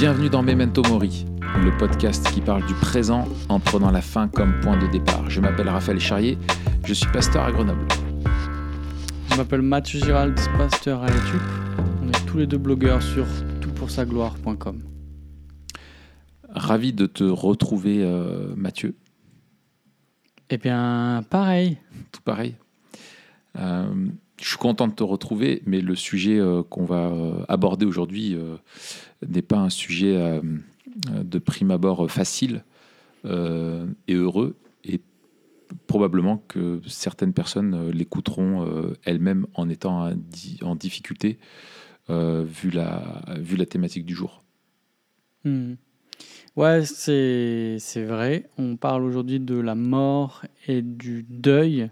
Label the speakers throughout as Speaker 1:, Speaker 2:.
Speaker 1: Bienvenue dans Memento Mori, le podcast qui parle du présent en prenant la fin comme point de départ. Je m'appelle Raphaël Charrier, je suis pasteur à Grenoble.
Speaker 2: Je m'appelle Mathieu Girald, pasteur à YouTube. On est tous les deux blogueurs sur toutpoursagloire.com.
Speaker 1: Ravi de te retrouver, euh, Mathieu.
Speaker 2: Eh bien, pareil.
Speaker 1: Tout pareil. Euh, je suis content de te retrouver, mais le sujet euh, qu'on va euh, aborder aujourd'hui euh, n'est pas un sujet de prime abord facile et heureux. Et probablement que certaines personnes l'écouteront elles-mêmes en étant en di- en difficulté, vu, la, vu la thématique du jour.
Speaker 2: Hmm. Ouais, c'est c'est vrai. On parle aujourd'hui de la mort et du deuil.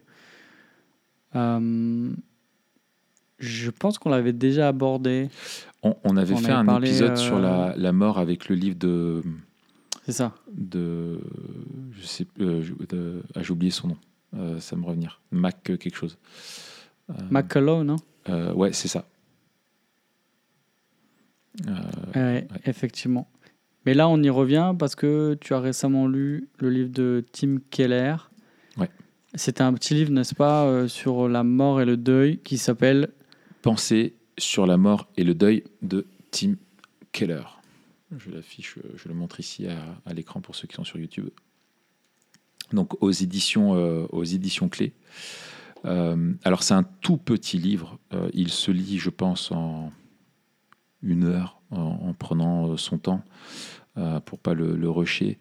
Speaker 2: Je pense qu'on l'avait déjà abordé.
Speaker 1: On, on avait
Speaker 2: On
Speaker 1: fait
Speaker 2: avait
Speaker 1: un
Speaker 2: parlé,
Speaker 1: épisode
Speaker 2: euh,
Speaker 1: sur la, la mort avec le livre de.
Speaker 2: C'est ça.
Speaker 1: de je sais euh, de- ah, j'ai oublié son nom Euh, ça me revenir Mac quelque chose Euh,
Speaker 2: McCullough, non?
Speaker 1: euh, ouais c'est ça Euh,
Speaker 2: Ouais, Effectivement. Mais là, on y revient parce que tu as récemment lu le livre de Tim Keller.
Speaker 1: Ouais.
Speaker 2: C'était un petit livre, n'est-ce pas, euh, sur la mort et le deuil qui s'appelle
Speaker 1: Pensée sur la mort et le deuil de Tim Keller. Je l'affiche je le montre ici à, l'écran pour ceux qui sont sur YouTube. Donc aux éditions euh, clés. Euh, alors c'est un tout petit livre. Euh, il se lit je pense en une heure en, en prenant son temps pour pas le, rusher,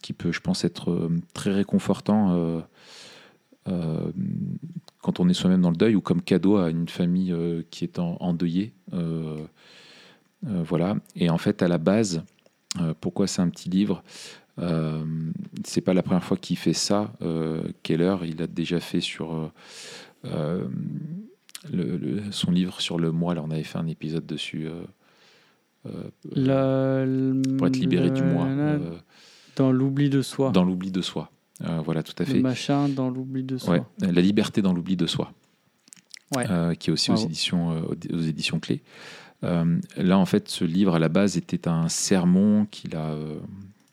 Speaker 1: qui peut, je pense, être très réconfortant euh, quand on est soi-même dans le deuil ou comme cadeau à une famille euh, qui est en, endeuillée. Euh, voilà. Et en fait, à la base, pourquoi c'est un petit livre C'est pas la première fois qu'il fait ça. Keller, il a déjà fait sur le- le- son livre sur le moi. Là, on avait fait un épisode dessus. pour être libéré du moi,
Speaker 2: dans l'oubli de soi.
Speaker 1: dans l'oubli de soi. Euh, voilà, tout à
Speaker 2: le
Speaker 1: fait.
Speaker 2: machin dans l'oubli de soi.
Speaker 1: Ouais, la liberté dans l'oubli de soi,
Speaker 2: Ouais.
Speaker 1: Euh, qui est aussi aux éditions, euh, aux- éditions clés. Là, en fait, ce livre à la base était un sermon qu'il a,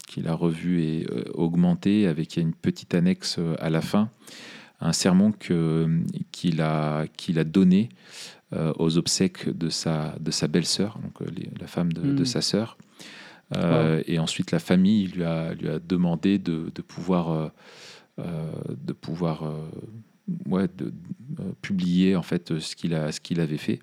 Speaker 1: qu'il a revu et augmenté avec une petite annexe à la fin, un sermon qu'il, a, qu'il a donné aux obsèques de sa, de sa belle-sœur, donc les- la femme de, de sa sœur. Euh, Et ensuite, la famille lui a, lui a demandé de, de pouvoir, euh, euh, de pouvoir euh, ouais, de, euh, publier en fait ce qu'il a, ce qu'il avait fait.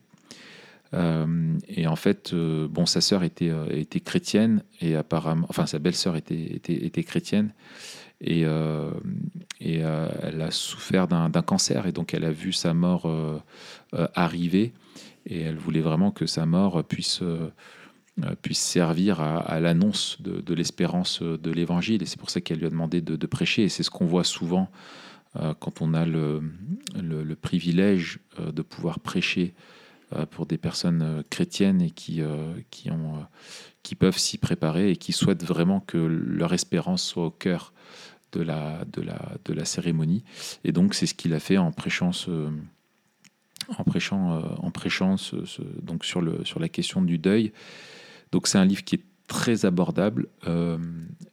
Speaker 1: Euh, et en fait, euh, bon, sa sœur était, euh, était chrétienne et apparemment, enfin sa belle-sœur était, était, était chrétienne. Et, euh, et euh, elle a souffert d'un cancer et donc elle a vu sa mort euh, euh, arriver. Et elle voulait vraiment que sa mort puisse euh, euh, puisse servir à, l'annonce de, l'espérance euh, de l'évangile. Et c'est pour ça qu'elle lui a demandé de, prêcher. Et c'est ce qu'on voit souvent euh, quand on a le, le- privilège euh, de pouvoir prêcher euh, pour des personnes euh, chrétiennes et qui, euh, qui, ont, euh, qui peuvent s'y préparer et qui souhaitent vraiment que leur espérance soit au cœur de la, de la, de la cérémonie. Et donc, c'est ce qu'il a fait en prêchant en prêchant, euh, en prêchant donc sur, le, sur la question du deuil. Donc c'est un livre qui est très abordable euh,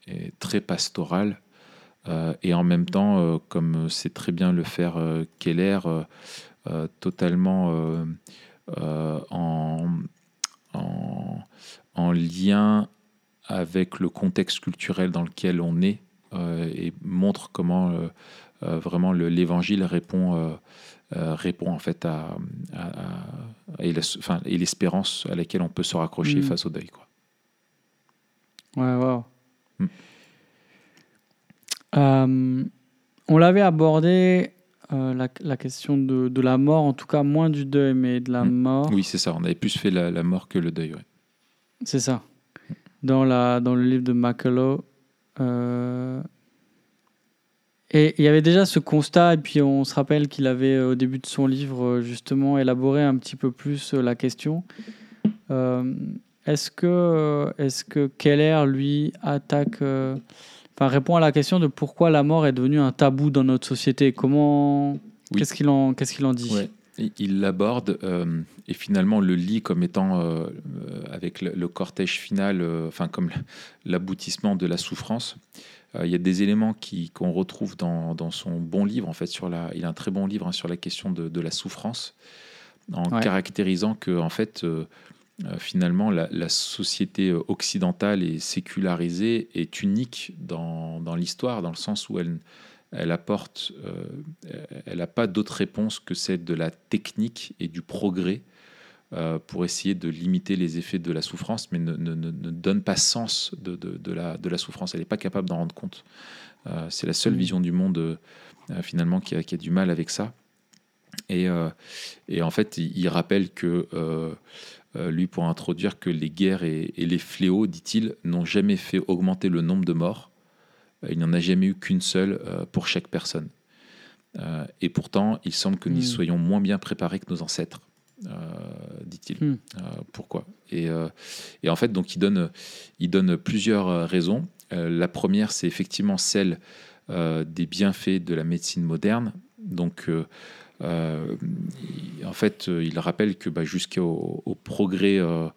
Speaker 1: et très pastoral. euh, et en même temps, euh, comme c'est très bien le faire Keller, totalement en, en, en lien avec le contexte culturel dans lequel on est et montre comment vraiment le- l'évangile répond, répond en fait à- et enfin, l'espérance à laquelle on peut se raccrocher
Speaker 2: Mhm.
Speaker 1: face au deuil. Quoi.
Speaker 2: Ouais, wow.
Speaker 1: Hmm.
Speaker 2: Euh, on l'avait abordé, euh, la, la question de, de la mort, en tout cas moins du deuil, mais de la
Speaker 1: Hmm.
Speaker 2: mort.
Speaker 1: Oui, c'est ça. On avait plus fait la, la mort que le deuil. ouais.
Speaker 2: C'est ça. Dans, la, dans le livre de McCullough. euh, et il y avait déjà ce constat, et puis on se rappelle qu'il avait, euh, au début de son livre, euh, justement, élaboré un petit peu plus euh, la question. Euh, est-ce que, est que Keller, lui, attaque, euh, enfin, répond à la question de pourquoi la mort est devenue un tabou dans notre société? Comment,
Speaker 1: Oui.
Speaker 2: qu'est-ce qu'il en, qu'est-ce qu'il en dit?
Speaker 1: Ouais. il l'aborde et finalement le lit comme étant, avec le, cortège final, enfin comme l'aboutissement de la souffrance. Il y a des éléments qu'on retrouve dans, dans, son bon livre, en fait, sur la, il a un très bon livre hein, sur la question de, de la souffrance, en caractérisant que, en fait, euh, finalement, la, société occidentale et sécularisée est unique dans, dans l'histoire, dans le sens où elle, elle apporte, euh, elle n'a pas d'autre réponse que celle de la technique et du progrès euh, pour essayer de limiter les effets de la souffrance, mais ne, ne, ne donne pas sens de, de, de, la, de la souffrance. Elle n'est pas capable d'en rendre compte. c'est la seule mmh. vision du monde, finalement, qui a, qui a, du mal avec ça. Et, et en fait, il, il rappelle que euh, lui pour introduire que les guerres et, les fléaux, dit-il, n'ont jamais fait augmenter le nombre de morts. Euh, il n'y en a jamais eu qu'une seule euh, pour chaque personne. et pourtant, il semble que nous hmm. soyons moins bien préparés que nos ancêtres. Dit-il. Hmm. pourquoi? Et, et, en fait, donc, il donne, il donne plusieurs raisons. la première, c'est effectivement celle des bienfaits de la médecine moderne. Donc, euh, en fait, euh, il rappelle que bah, jusqu'au progrès euh,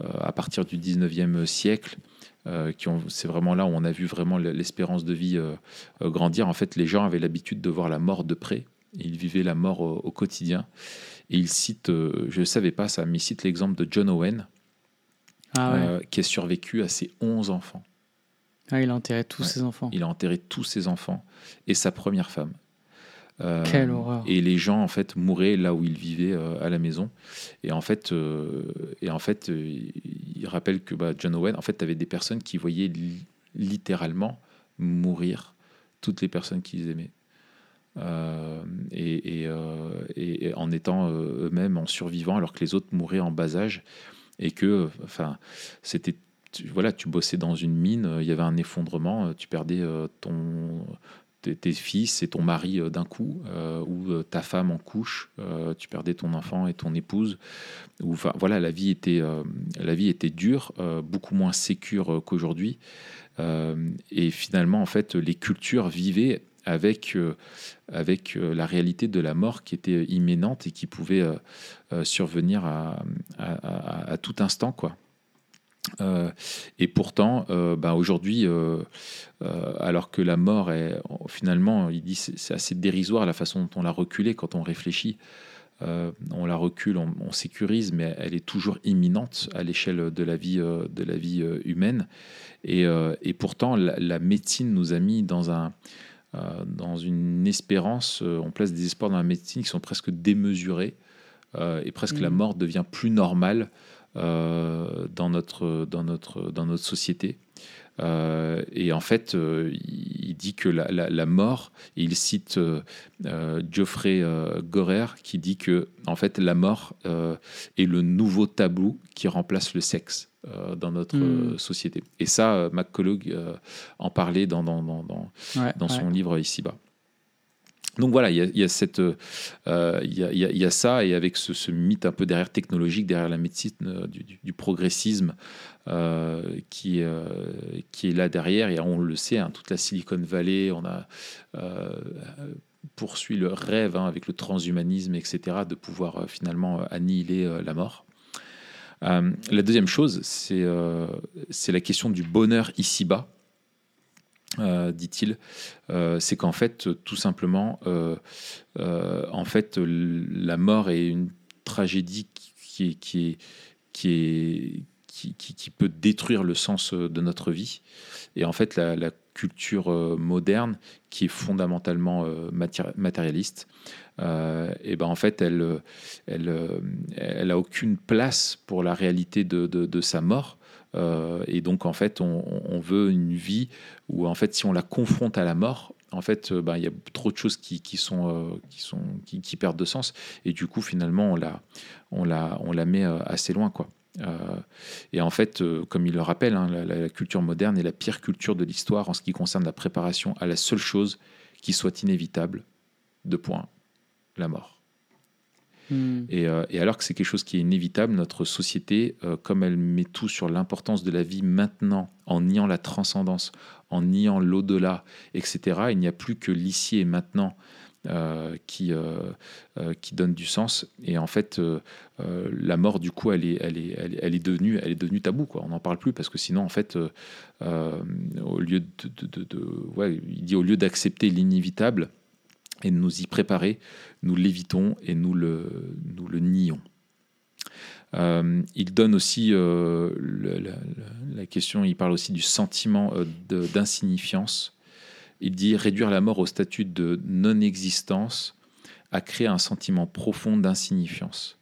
Speaker 1: à partir du 19e siècle, c'est vraiment là où on a vu vraiment l'espérance de vie grandir. En fait, les gens avaient l'habitude de voir la mort de près. Ils vivaient la mort au, quotidien. Et il cite, je ne savais pas ça, mais il cite l'exemple de John Owen, ah qui a survécu à ses 11 enfants.
Speaker 2: Ah, il a enterré tous ses enfants.
Speaker 1: Il a enterré tous ses enfants et sa première femme.
Speaker 2: Euh, Quelle horreur.
Speaker 1: Et les gens en fait mouraient là où ils vivaient euh, à la maison. Et en fait, euh, et en fait, il rappelle que bah, John Owen, en fait, avait des personnes qui voyaient littéralement mourir toutes les personnes qu'ils aimaient. Et, et, en étant eux-mêmes en survivant alors que les autres mouraient en bas âge et que enfin c'était voilà tu bossais dans une mine il y avait un effondrement tu perdais ton tes, fils et ton mari euh, d'un coup, euh, ou euh, ta femme en couche, tu perdais ton enfant et ton épouse. Ou, enfin, voilà, la vie était, la vie était dure, beaucoup moins sécure qu'aujourd'hui. et finalement, en fait, les cultures vivaient avec, avec la réalité de la mort qui était imminente et qui pouvait survenir à, tout instant, quoi. Euh, et pourtant, euh, bah, aujourd'hui, euh, alors que la mort est finalement, il dit, c'est assez dérisoire la façon dont on l'a reculée quand on réfléchit. on la recule, on, sécurise, mais elle est toujours imminente à l'échelle de la vie, de la vie humaine. Et, et pourtant, la, médecine nous a mis dans un dans une espérance, on place des espoirs dans la médecine qui sont presque démesurés, et presque la mmh. mort devient plus normale euh, dans, notre, dans, notre, dans notre société. Euh, et en fait, euh, il dit que la, la, mort, il cite Geoffrey Gorer qui dit que en fait la mort est le nouveau tabou qui remplace le sexe dans notre hmm. société. Et ça, McCullough en parlait dans, dans, dans, dans, dans son livre ici-bas. Donc voilà, il y a, euh, ça, et avec ce, mythe un peu derrière technologique, derrière la médecine, euh, du, progressisme euh, qui, qui est là derrière, et on le sait, hein, toute la Silicon Valley, on a poursuit le rêve hein, avec le transhumanisme, etc., de pouvoir finalement annihiler la mort. la deuxième chose, c'est la question du bonheur ici-bas. Euh, dit-il, euh, c'est qu'en fait, tout simplement, euh, en fait, la mort est une tragédie qui, qui, qui, qui, peut détruire le sens de notre vie. Et en fait, la, culture moderne, qui est fondamentalement matérialiste, et ben en fait, elle, elle, elle a aucune place pour la réalité de, de sa mort. Euh, et donc, en fait, on, veut une vie où, en fait, si on la confronte à la mort, en fait, euh, ben, il y a trop de choses qui, sont, euh, qui, sont, qui, perdent de sens. Et du coup, finalement, on la, on la, on la met assez loin, quoi. et en fait, comme il le rappelle, hein, la, culture moderne est la pire culture de l'histoire en ce qui concerne la préparation à la seule chose qui soit inévitable, de point, la mort. Hmm. Euh, et, alors que c'est quelque chose qui est inévitable, notre société, euh, comme elle met tout sur l'importance de la vie maintenant, en niant la transcendance, en niant l'au-delà, etc., il n'y a plus que l'ici et maintenant qui, qui donne du sens. Et en fait, la mort, du coup, elle est, elle est, elle est, devenue, elle est devenue tabou. On n'en parle plus parce que sinon, en fait, au lieu de, de, au lieu d'accepter l'inévitable et nous y préparer, nous l'évitons et nous le, nous le nions. Euh, il donne aussi euh, la, question, il parle aussi du sentiment euh, d'insignifiance. Il dit réduire la mort au statut de non-existence a créé un sentiment profond d'insignifiance.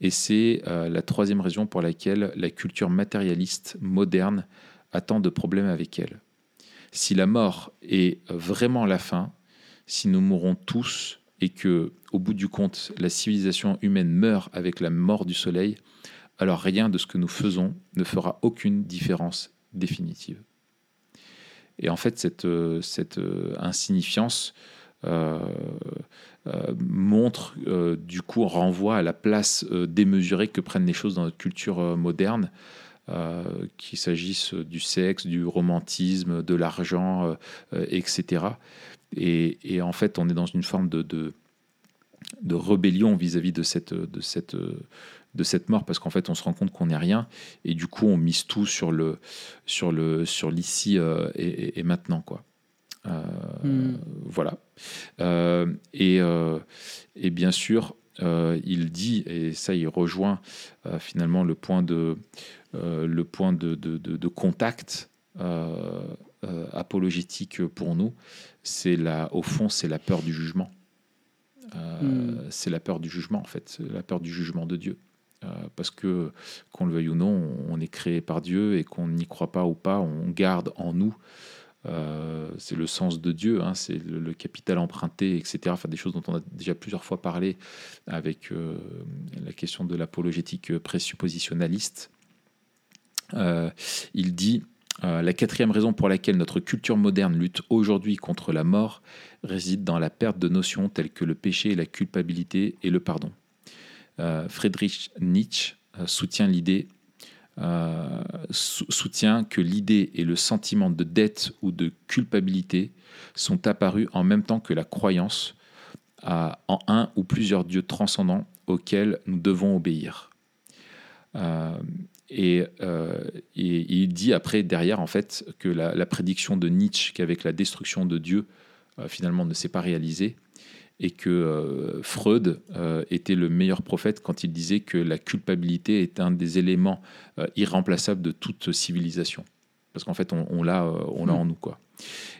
Speaker 1: Et c'est la troisième raison pour laquelle la culture matérialiste moderne a tant de problèmes avec elle. Si la mort est vraiment la fin, si nous mourrons tous et que, au bout du compte, la civilisation humaine meurt avec la mort du soleil, alors rien de ce que nous faisons ne fera aucune différence définitive. Et en fait, cette, insignifiance euh, euh, montre, euh, du coup, renvoie à la place démesurée que prennent les choses dans notre culture moderne, qu'il s'agisse du sexe, du romantisme, de l'argent, etc. Et, en fait, on est dans une forme de, de, rébellion vis-à-vis de, cette, de, cette, de cette mort, parce qu'en fait, on se rend compte qu'on n'est rien, et du coup, on mise tout sur le sur le sur l'ici euh, et, maintenant, quoi. Euh, hmm. Voilà. Euh, et, et, bien sûr, il dit, et ça, il rejoint finalement le point de le point de, de, de contact apologétique pour nous, c'est la, au fond, c'est la peur du jugement. Euh, hmm. C'est la peur du jugement, en fait, la peur du jugement de Dieu. Euh, parce que, qu'on le veuille ou non, on est créé par Dieu et qu'on n'y croit pas ou pas, on garde en nous. Euh, c'est le sens de Dieu, hein, c'est le, capital emprunté, etc. Enfin, des choses dont on a déjà plusieurs fois parlé avec la question de l'apologétique présuppositionnaliste. il dit euh, la quatrième raison pour laquelle notre culture moderne lutte aujourd'hui contre la mort réside dans la perte de notions telles que le péché, la culpabilité et le pardon. Euh, Friedrich Nietzsche euh, soutient l'idée que l'idée et le sentiment de dette ou de culpabilité sont apparus en même temps que la croyance en un ou plusieurs dieux transcendants auxquels nous devons obéir. Et, il dit après, derrière, en fait, que la, prédiction de Nietzsche qu'avec la destruction de Dieu, euh, finalement, ne s'est pas réalisée, et que euh, Freud était le meilleur prophète quand il disait que la culpabilité est un des éléments irremplaçables de toute civilisation. Parce qu'en fait, on, l'a on l'a en nous. Quoi.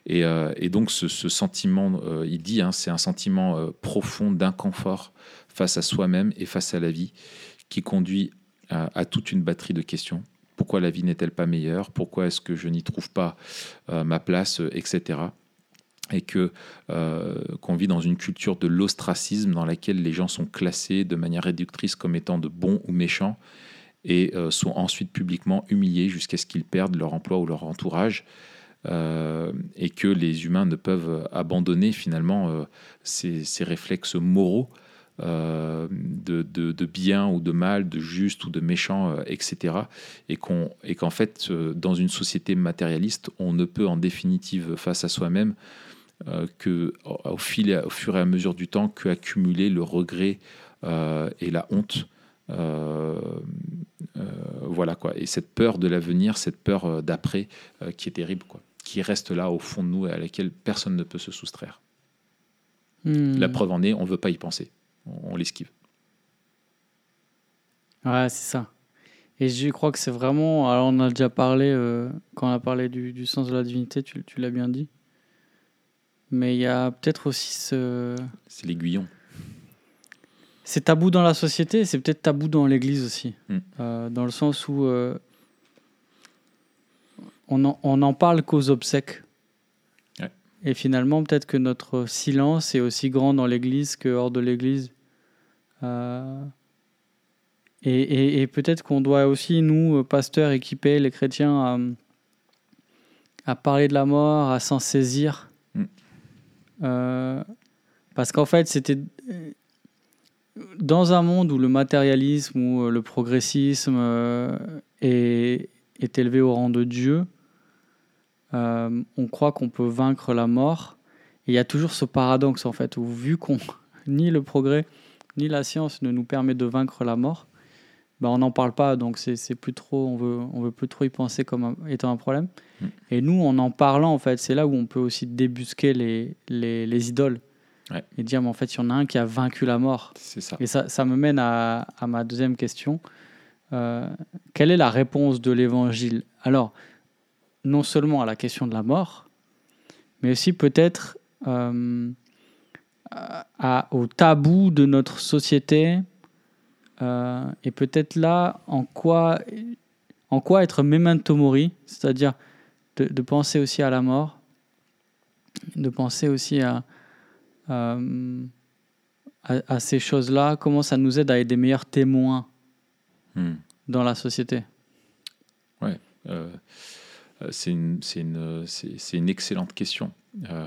Speaker 1: Et, donc, ce, sentiment, il dit, hein, c'est un sentiment profond d'inconfort face à soi-même et face à la vie qui conduit à, toute une batterie de questions. Pourquoi la vie n'est-elle pas meilleure? Pourquoi est-ce que je n'y trouve pas euh, ma place, euh, etc. Et que euh, qu'on vit dans une culture de l'ostracisme dans laquelle les gens sont classés de manière réductrice comme étant de bons ou méchants et sont ensuite publiquement humiliés jusqu'à ce qu'ils perdent leur emploi ou leur entourage. et que les humains ne peuvent abandonner finalement ces, ces, réflexes moraux euh, de, de, bien ou de mal, de juste ou de méchant, euh, etc. Et qu'en fait, euh, dans une société matérialiste, on ne peut en définitive face à soi-même que au, fil, au fur et à mesure du temps qu'accumuler le regret et la honte. voilà quoi. Et cette peur de l'avenir, cette peur d'après, qui est terrible, quoi, qui reste là au fond de nous et à laquelle personne ne peut se soustraire. Hmm. La preuve en est, on ne veut pas y penser on, l'esquive.
Speaker 2: Ouais, c'est ça. Et je crois que c'est vraiment. Alors, on a déjà parlé, euh, quand on a parlé du, sens de la divinité, tu, l'as bien dit. Mais il y a peut-être aussi ce.
Speaker 1: C'est l'aiguillon.
Speaker 2: C'est tabou dans la société, c'est peut-être tabou dans l'Église aussi. Hmm. Euh, dans le sens où euh, on, en, on en parle qu'aux obsèques. Et finalement, peut-être que notre silence est aussi grand dans l'Église que hors de l'Église. Euh, et, peut-être qu'on doit aussi, nous, pasteurs, équiper les chrétiens à, parler de la mort, à s'en saisir. Mm. Euh, parce qu'en fait, c'était dans un monde où le matérialisme ou le progressisme euh, est, est élevé au rang de Dieu, euh, on croit qu'on peut vaincre la mort il y a toujours ce paradoxe, en fait, où vu qu'on ni le progrès, ni la science ne nous permet de vaincre la mort, ben on n'en parle pas, donc c'est plus trop, on veut, on veut plus trop y penser comme étant un problème.
Speaker 1: Mm.
Speaker 2: Et nous, en en parlant, en fait, c'est là où on peut aussi débusquer les, les, les idoles
Speaker 1: Ouais.
Speaker 2: et dire, mais en fait, il y en a un qui a vaincu la mort.
Speaker 1: C'est ça.
Speaker 2: Et ça, ça me mène à, à ma deuxième question. Euh, quelle est la réponse de l'évangile? Alors, non seulement à la question de la mort, mais aussi peut-être euh, au tabou de notre société. euh, et peut-être là, en quoi, en quoi être memento mori, c'est-à-dire de, de penser aussi à la mort, de penser aussi à, euh, à, à ces choses-là, comment ça nous aide à être des meilleurs témoins
Speaker 1: Hmm.
Speaker 2: dans la société?
Speaker 1: Euh, c'est une, c'est une, excellente question. Euh,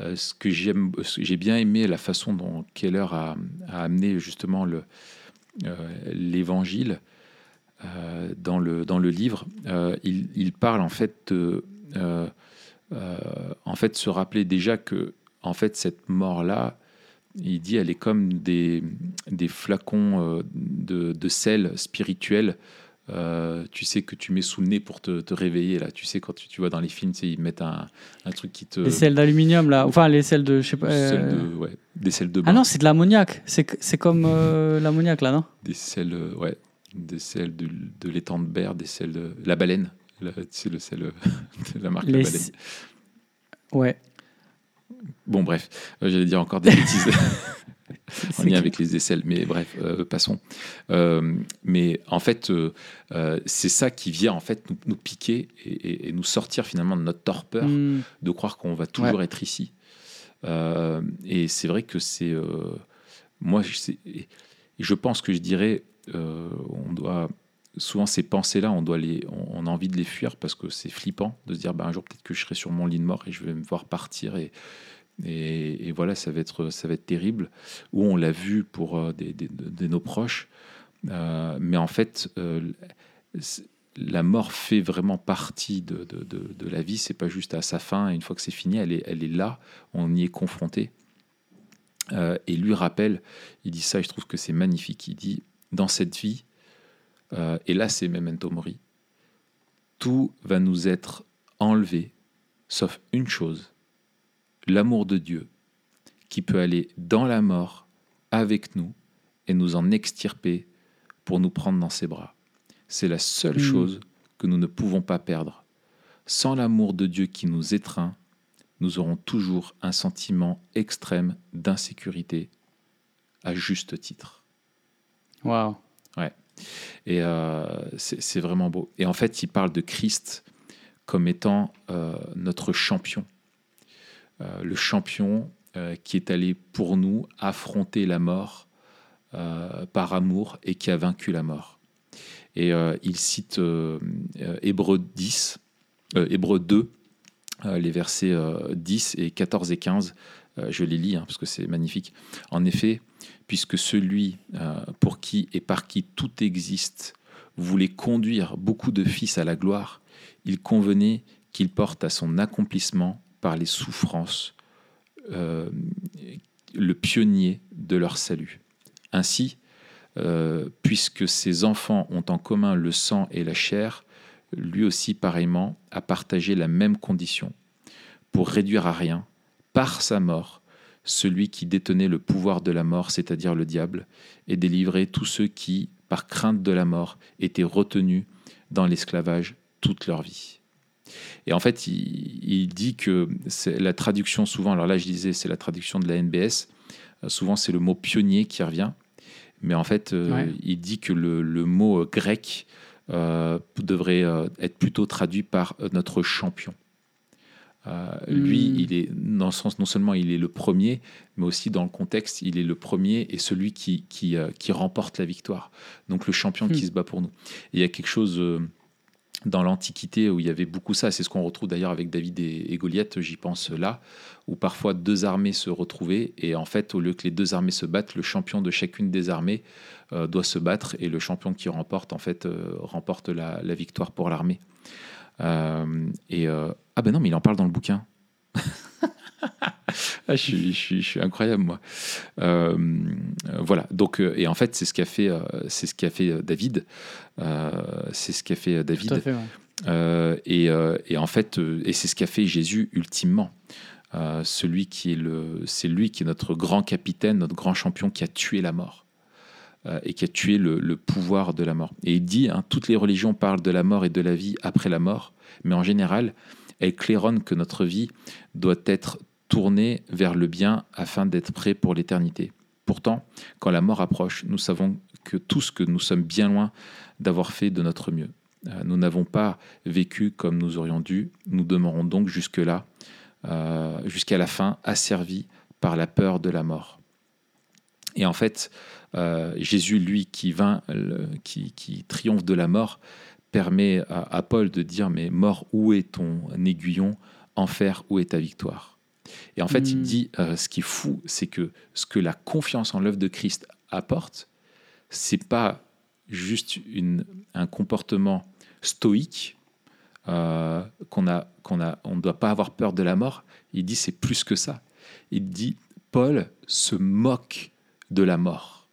Speaker 1: euh, ce que j'aime, j'ai bien aimé la façon dont Keller a, amené justement le, euh, l'évangile euh, dans, le, livre. Euh, il, parle en fait de, euh, euh, en fait se rappeler déjà que en fait cette mort là il dit elle est comme des, flacons euh, de sel spirituel euh, tu sais que tu mets sous le nez pour te, te réveiller là tu sais quand tu, tu vois dans les films tu sais, ils mettent un, un truc qui te
Speaker 2: Les sels d'aluminium, là, enfin les sels de. Je sais pas. euh,
Speaker 1: de- ouais, des sels de
Speaker 2: Ah non, c'est de l'ammoniac. C'est comme euh, l'ammoniac, là, non?
Speaker 1: Des sels euh, ouais des sels de, de l'étang de berre des sels de la baleine c'est le sel euh, de la marque la baleine
Speaker 2: Ouais.
Speaker 1: bon bref euh, j'allais dire encore des bêtises en lien avec les aisselles, mais bref, euh, passons. Euh, mais en fait, euh, c'est ça qui vient en fait nous, nous piquer et, et- et nous sortir finalement de notre torpeur
Speaker 2: Hmm.
Speaker 1: de croire qu'on va toujours être ici. Et c'est vrai que c'est moi, je, pense que je dirais, on doit souvent ces pensées-là, on doit les, on a envie de les fuir parce que c'est flippant de se dire, ben, un jour peut-être que je serai sur mon lit de mort et je vais me voir partir et et, voilà, ça va être, ça va être terrible. Ou on l'a vu pour euh, des, des- de nos proches. Euh, mais en fait, euh, la mort fait vraiment partie de, de, de- la vie. C'est pas juste à sa fin. Et une fois que c'est fini, elle est, elle est là. On y est confronté. Et lui rappelle, il dit ça, je trouve que c'est magnifique. Il dit dans cette vie, et là c'est Memento Mori, tout va nous être enlevé, sauf une chose l'amour de Dieu qui peut aller dans la mort avec nous et nous en extirper pour nous prendre dans ses bras. C'est la seule
Speaker 2: Mm.
Speaker 1: chose que nous ne pouvons pas perdre. Sans l'amour de Dieu qui nous étreint, nous aurons toujours un sentiment extrême d'insécurité à juste titre.
Speaker 2: Waouh.
Speaker 1: Et euh, c'est c'est vraiment beau. Et en fait, il parle de Christ comme étant euh, notre champion. Euh, le champion euh, qui est allé pour nous affronter la mort euh, par amour et qui a vaincu la mort. Et il cite Hébreu 10, euh, Hébreu 2, euh, les versets euh, 10 et 14 et 15. Euh, je les lis hein, parce que c'est magnifique. En effet, puisque celui pour qui et par qui tout existe voulait conduire beaucoup de fils à la gloire, il convenait qu'il porte à son accomplissement par les souffrances euh, le pionnier de leur salut. Ainsi, euh, puisque ses enfants ont en commun le sang et la chair, lui aussi pareillement a partagé la même condition, pour réduire à rien, par sa mort, celui qui détenait le pouvoir de la mort, c'est-à-dire le diable, et délivrer tous ceux qui, par crainte de la mort, étaient retenus dans l'esclavage toute leur vie. Et en fait, il, il dit que la traduction souvent, alors là je disais c'est la traduction de la NBS, euh, souvent c'est le mot pionnier qui revient, mais en fait euh,
Speaker 2: Ouais.
Speaker 1: il dit que le, le mot euh, grec devrait être plutôt traduit par notre champion. Euh, Lui,
Speaker 2: Hmm.
Speaker 1: il est dans le sens non seulement il est le premier, mais aussi dans le contexte, il est le premier et celui qui, qui, euh, qui remporte la victoire. Donc le champion qui
Speaker 2: Hmm.
Speaker 1: se bat pour nous. Et il y a quelque chose euh, dans l'Antiquité où il y avait beaucoup ça. C'est ce qu'on retrouve d'ailleurs avec David et, Goliath, j'y pense là, où parfois deux armées se retrouvaient et en fait, au lieu que les deux armées se battent, le champion de chacune des armées euh, doit se battre et le champion qui remporte en fait euh, remporte la, victoire pour l'armée. Euh, ah ben non, mais il en parle dans le bouquin. Ah, je, suis, je, suis, je, suis, incroyable, moi. Euh, voilà. Donc, euh, et en fait, c'est ce qu'a fait, euh, c'est ce qu'a fait David. Euh, c'est ce qu'a fait David.
Speaker 2: Tout à fait, ouais.
Speaker 1: Euh, et, et, en fait, et c'est ce qu'a fait Jésus ultimement. celui qui est le, c'est lui qui est notre grand capitaine, notre grand champion qui a tué la mort et qui a tué le, le, pouvoir de la mort. Et il dit, hein, toutes les religions parlent de la mort et de la vie après la mort, mais en général, elles claironnent que notre vie doit être tournée vers le bien afin d'être prêt pour l'éternité. Pourtant, quand la mort approche, nous savons que tous que nous sommes bien loin d'avoir fait de notre mieux. Nous n'avons pas vécu comme nous aurions dû. Nous demeurons donc jusque-là, euh, jusqu'à la fin, asservis par la peur de la mort. Et en fait, euh, Jésus, lui, qui, vint, qui, qui, triomphe de la mort, permet à, à, Paul de dire, mais mort, où est ton aiguillon? Enfer, où est ta victoire? Et en fait, mmh. il dit, euh, ce qui est fou, c'est que ce que la confiance en l'œuvre de Christ apporte, c'est pas juste une, un comportement stoïque euh, qu'on a, qu'on a, on ne doit pas avoir peur de la mort. Il dit, c'est plus que ça. Il dit, Paul se moque de la mort.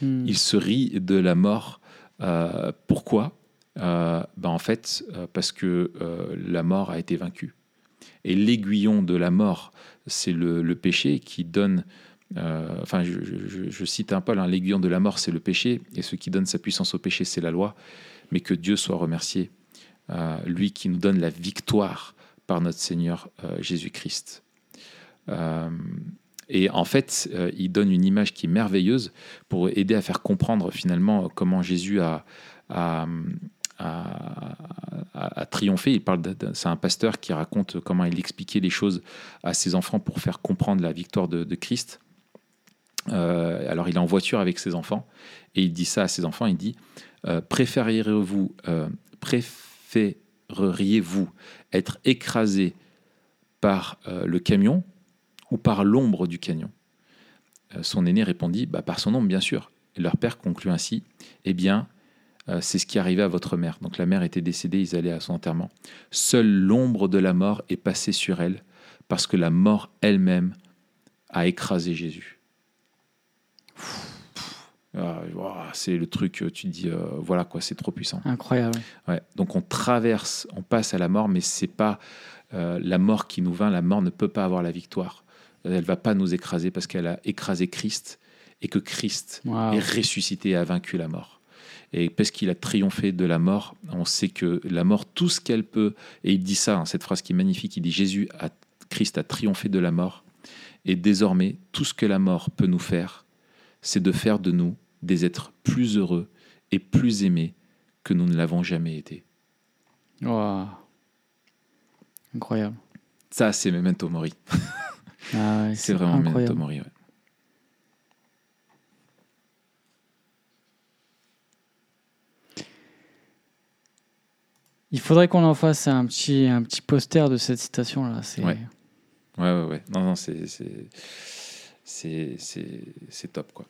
Speaker 1: Mmh. Il se rit de la mort. Euh, pourquoi? Ben en fait, euh, parce que euh, la mort a été vaincue. Et l'aiguillon de la mort, c'est le, péché qui donne. Enfin, je, cite un Paul, hein, l'aiguillon de la mort, c'est le péché, et ce qui donne sa puissance au péché, c'est la loi. Mais que Dieu soit remercié, lui qui nous donne la victoire par notre Seigneur Jésus-Christ. Et en fait, il donne une image qui est merveilleuse pour aider à faire comprendre finalement comment Jésus a, triomphé. Il parle, c'est un pasteur qui raconte comment il expliquait les choses à ses enfants pour faire comprendre la victoire de, Christ. Euh, alors il est en voiture avec ses enfants et il dit ça à ses enfants. Il dit euh, préféreriez-vous euh, préféreriez-vous être écrasé par le camion ou par l'ombre du camion? Son aîné répondit bah, Par son ombre, bien sûr. Leur père conclut ainsi Eh bien, euh, c'est ce qui arrivait à votre mère. Donc la mère était décédée, ils allaient à son enterrement. Seule l'ombre de la mort est passée sur elle, parce que la mort elle-même a écrasé Jésus. Ah, c'est le truc, tu te dis, euh, voilà quoi, c'est trop puissant.
Speaker 2: Incroyable.
Speaker 1: Ouais. Donc on traverse, on passe à la mort, mais c'est pas euh, la mort qui nous vainc. La mort ne peut pas avoir la victoire. Elle va pas nous écraser parce qu'elle a écrasé Christ et que Christ wow. est ressuscité et a vaincu la mort. Et parce qu'il a triomphé de la mort, on sait que la mort, tout ce qu'elle peut, et il dit ça, hein, cette phrase qui est magnifique, il dit Jésus, a, Christ a triomphé de la mort, et désormais, tout ce que la mort peut nous faire, c'est de faire de nous des êtres plus heureux et plus aimés que nous ne l'avons jamais été.
Speaker 2: Wow. Incroyable.
Speaker 1: Ça, c'est Memento Mori.
Speaker 2: Ah ouais,
Speaker 1: c'est vraiment incroyable. Memento Mori. Ouais.
Speaker 2: Il faudrait qu'on en fasse un petit, un petit poster de cette citation-là.
Speaker 1: Ouais. ouais, ouais, ouais. Non, non, c'est, c'est, c'est top, quoi.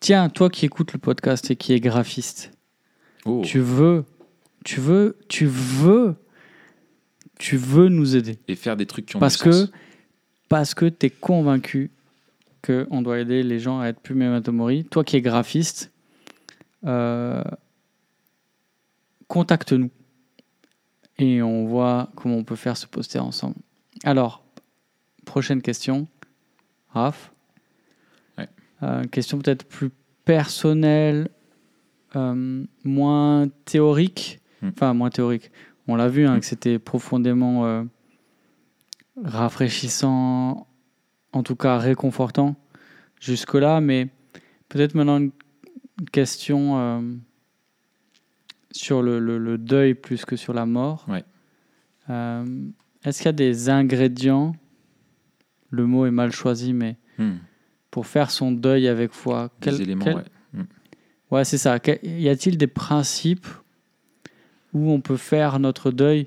Speaker 2: Tiens, toi qui écoutes le podcast et qui est graphiste,
Speaker 1: oh.
Speaker 2: tu veux, tu veux, tu veux, tu veux nous aider.
Speaker 1: Et faire des trucs qui ont
Speaker 2: parce
Speaker 1: du
Speaker 2: que,
Speaker 1: sens.
Speaker 2: Parce que tu es convaincu qu'on doit aider les gens à être plus Memento Mori. Toi qui es graphiste, euh, contacte-nous et on voit comment on peut faire ce poster ensemble. Alors, prochaine question. Raph
Speaker 1: ouais.
Speaker 2: euh, Question peut-être plus personnelle, euh, moins théorique.
Speaker 1: Mm.
Speaker 2: Enfin, moins théorique. On l'a vu, hein, que c'était profondément euh, rafraîchissant, en tout cas réconfortant jusque-là, mais peut-être maintenant une question sur le, le, le, deuil plus que sur la mort.
Speaker 1: Ouais.
Speaker 2: Euh, Est-ce qu'il y a des ingrédients, le mot est mal choisi, mais
Speaker 1: Hmm.
Speaker 2: pour faire son deuil avec foi
Speaker 1: Des éléments,
Speaker 2: quel-
Speaker 1: ouais. Hmm.
Speaker 2: Ouais, c'est ça. Y a-t-il des principes où on peut faire notre deuil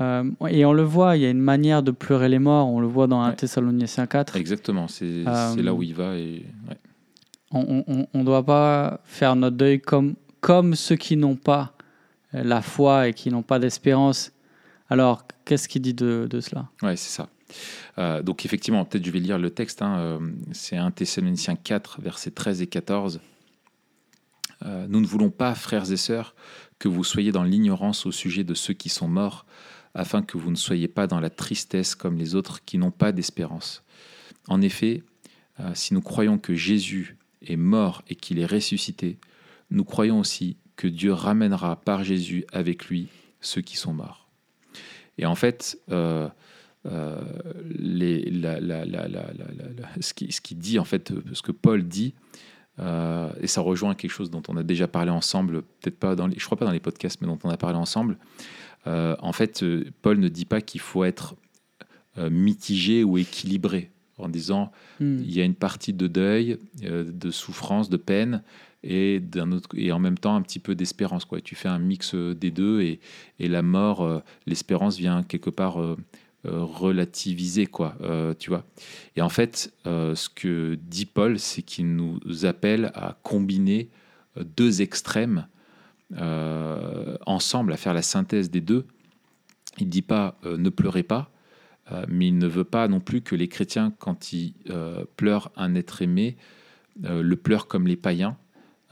Speaker 2: Euh, Et on le voit, il y a une manière de pleurer les morts. On le voit dans 1
Speaker 1: Ouais.
Speaker 2: Thessaloniciens 4.
Speaker 1: Exactement, c'est
Speaker 2: Euh,
Speaker 1: c'est là où il va. Et... ouais.
Speaker 2: On ne doit pas faire notre deuil comme, comme ceux qui n'ont pas euh, la foi et qui n'ont pas d'espérance. Alors, qu'est-ce qu'il dit de, cela?
Speaker 1: Ouais, c'est ça. donc effectivement, peut-être je vais lire le texte. Hein, c'est 1 Thessaloniciens 4, versets 13 et 14. nous ne voulons pas, frères et sœurs, que vous soyez dans l'ignorance au sujet de ceux qui sont morts, afin que vous ne soyez pas dans la tristesse comme les autres qui n'ont pas d'espérance. En effet, si nous croyons que Jésus est mort et qu'il est ressuscité, nous croyons aussi que Dieu ramènera par Jésus avec lui ceux qui sont morts. Et en fait, ce, qui, dit, en fait, ce que Paul dit, euh, et ça rejoint quelque chose dont on a déjà parlé ensemble, peut-être pas dans les, je crois pas dans les podcasts, mais dont on a parlé ensemble. Euh, en fait, euh, Paul ne dit pas qu'il faut être mitigé ou équilibré en disant hmm. il y a une partie de deuil, de souffrance, de peine, et, autre, et en même temps un petit peu d'espérance. Quoi. Tu fais un mix des deux et, et la mort, l'espérance vient quelque part relativiser, quoi, tu vois. Et en fait, ce que dit Paul, c'est qu'il nous appelle à combiner deux extrêmes ensemble, à faire la synthèse des deux. Il ne dit pas ne pleurez pas, mais il ne veut pas non plus que les chrétiens, quand ils pleurent un être aimé, le pleurent comme les païens.